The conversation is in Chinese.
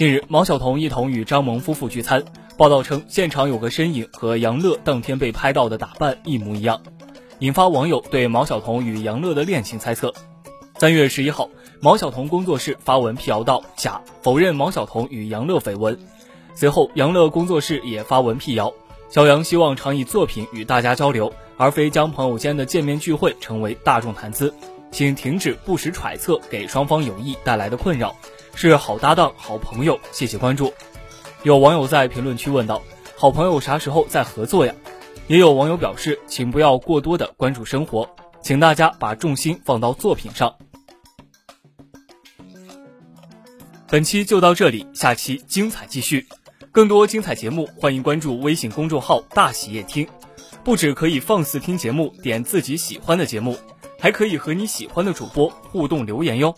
近日，毛晓彤一同与张萌夫妇聚餐，报道称现场有个身影和杨乐当天被拍到的打扮一模一样，引发网友对毛晓彤与杨乐的恋情猜测。三月十一号，毛晓彤工作室发文辟谣道假，否认毛晓彤与杨乐绯闻。随后，杨乐工作室也发文辟谣，小杨希望常以作品与大家交流，而非将朋友间的见面聚会成为大众谈资，请停止不实揣测给双方友谊带来的困扰。是好搭档、好朋友，谢谢关注。有网友在评论区问道：“好朋友啥时候再合作呀？”也有网友表示：“请不要过多的关注生活，请大家把重心放到作品上。”本期就到这里，下期精彩继续。更多精彩节目，欢迎关注微信公众号“大喜夜听”，不止可以放肆听节目，点自己喜欢的节目，还可以和你喜欢的主播互动留言哟。